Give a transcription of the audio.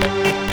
back.